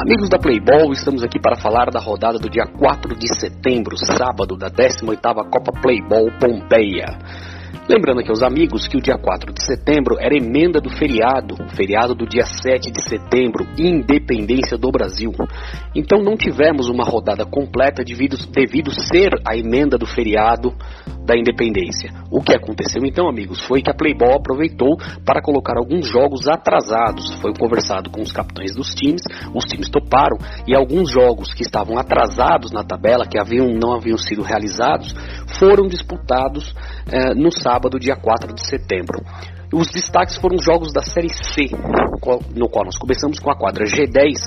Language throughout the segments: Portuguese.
Amigos da Playball, estamos aqui para falar da rodada do dia 4 de setembro, sábado, da 18ª Copa Playball Pompeia. Lembrando aqui aos amigos que o dia 4 de setembro era emenda do feriado, feriado do dia 7 de setembro, independência do Brasil. Então não tivemos uma rodada completa devido, devido ser a emenda do feriado da independência. O que aconteceu então, amigos, foi que a Playboy aproveitou para colocar alguns jogos atrasados. Foi conversado com os capitães dos times, os times toparam e alguns jogos que estavam atrasados na tabela, que haviam, não haviam sido realizados, foram disputados eh, no sábado, dia 4 de setembro. Os destaques foram jogos da Série C, no qual nós começamos com a quadra G10,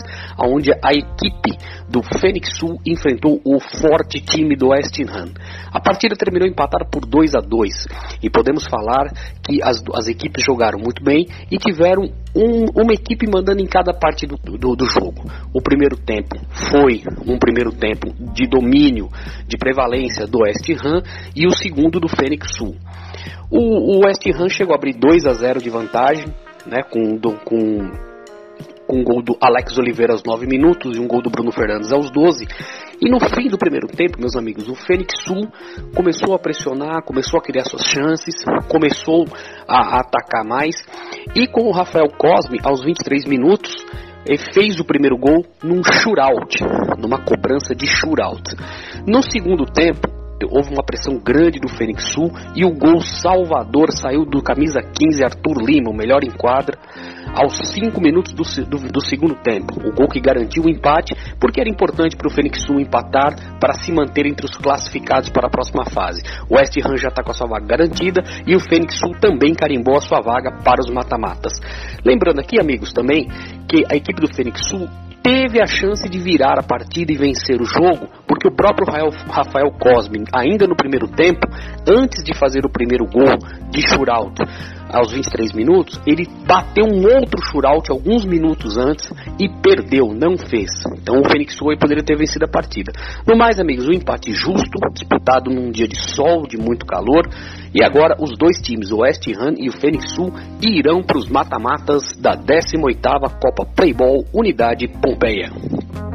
onde a equipe do Fênix Sul enfrentou o forte time do West Ham. A partida terminou empatada por 2 a 2 e podemos falar que as, as equipes jogaram muito bem e tiveram um, uma equipe mandando em cada parte do, do, do, jogo. O primeiro tempo foi um primeiro tempo de domínio, de prevalência do West Ham e o segundo do Fênix Sul. O, o West Ham chegou a abrir 2 a 0 de vantagem, né, com, do, com, com um gol do Alex Oliveira aos 9 minutos e um gol do Bruno Fernandes aos 12. E no fim do primeiro tempo, meus amigos, o Fênix Sul começou a pressionar, começou a criar suas chances, começou a, atacar mais. E com o Rafael Cosme, aos 23 minutos, fez o primeiro gol num shootout, numa cobrança de shootout. No segundo tempo, houve uma pressão grande do Fênix Sul e o gol salvador saiu do camisa 15 Arthur Lima, o melhor em quadra, aos 5 minutos do, do, do, segundo tempo. O gol que garantiu o empate, porque era importante para o Fênix Sul empatar para se manter entre os classificados para a próxima fase. O West Ham já está com a sua vaga garantida e o Fênix Sul também carimbou a sua vaga para os mata-matas. Lembrando aqui, amigos, também que a equipe do Fênix Sul teve a chance de virar a partida e vencer o jogo, porque o próprio Rafael Cosme, ainda no primeiro tempo, antes de fazer o primeiro gol de shootout, aos 23 minutos, ele bateu um outro shootout alguns minutos antes e perdeu, não fez. Então o Fênix Sul poderia ter vencido a partida. No mais, amigos, um empate justo, disputado num dia de sol, de muito calor. E agora os dois times, o West Ham e o Fênix Sul, irão para os mata-matas da 18ª Copa Playball Unidade Pompeia.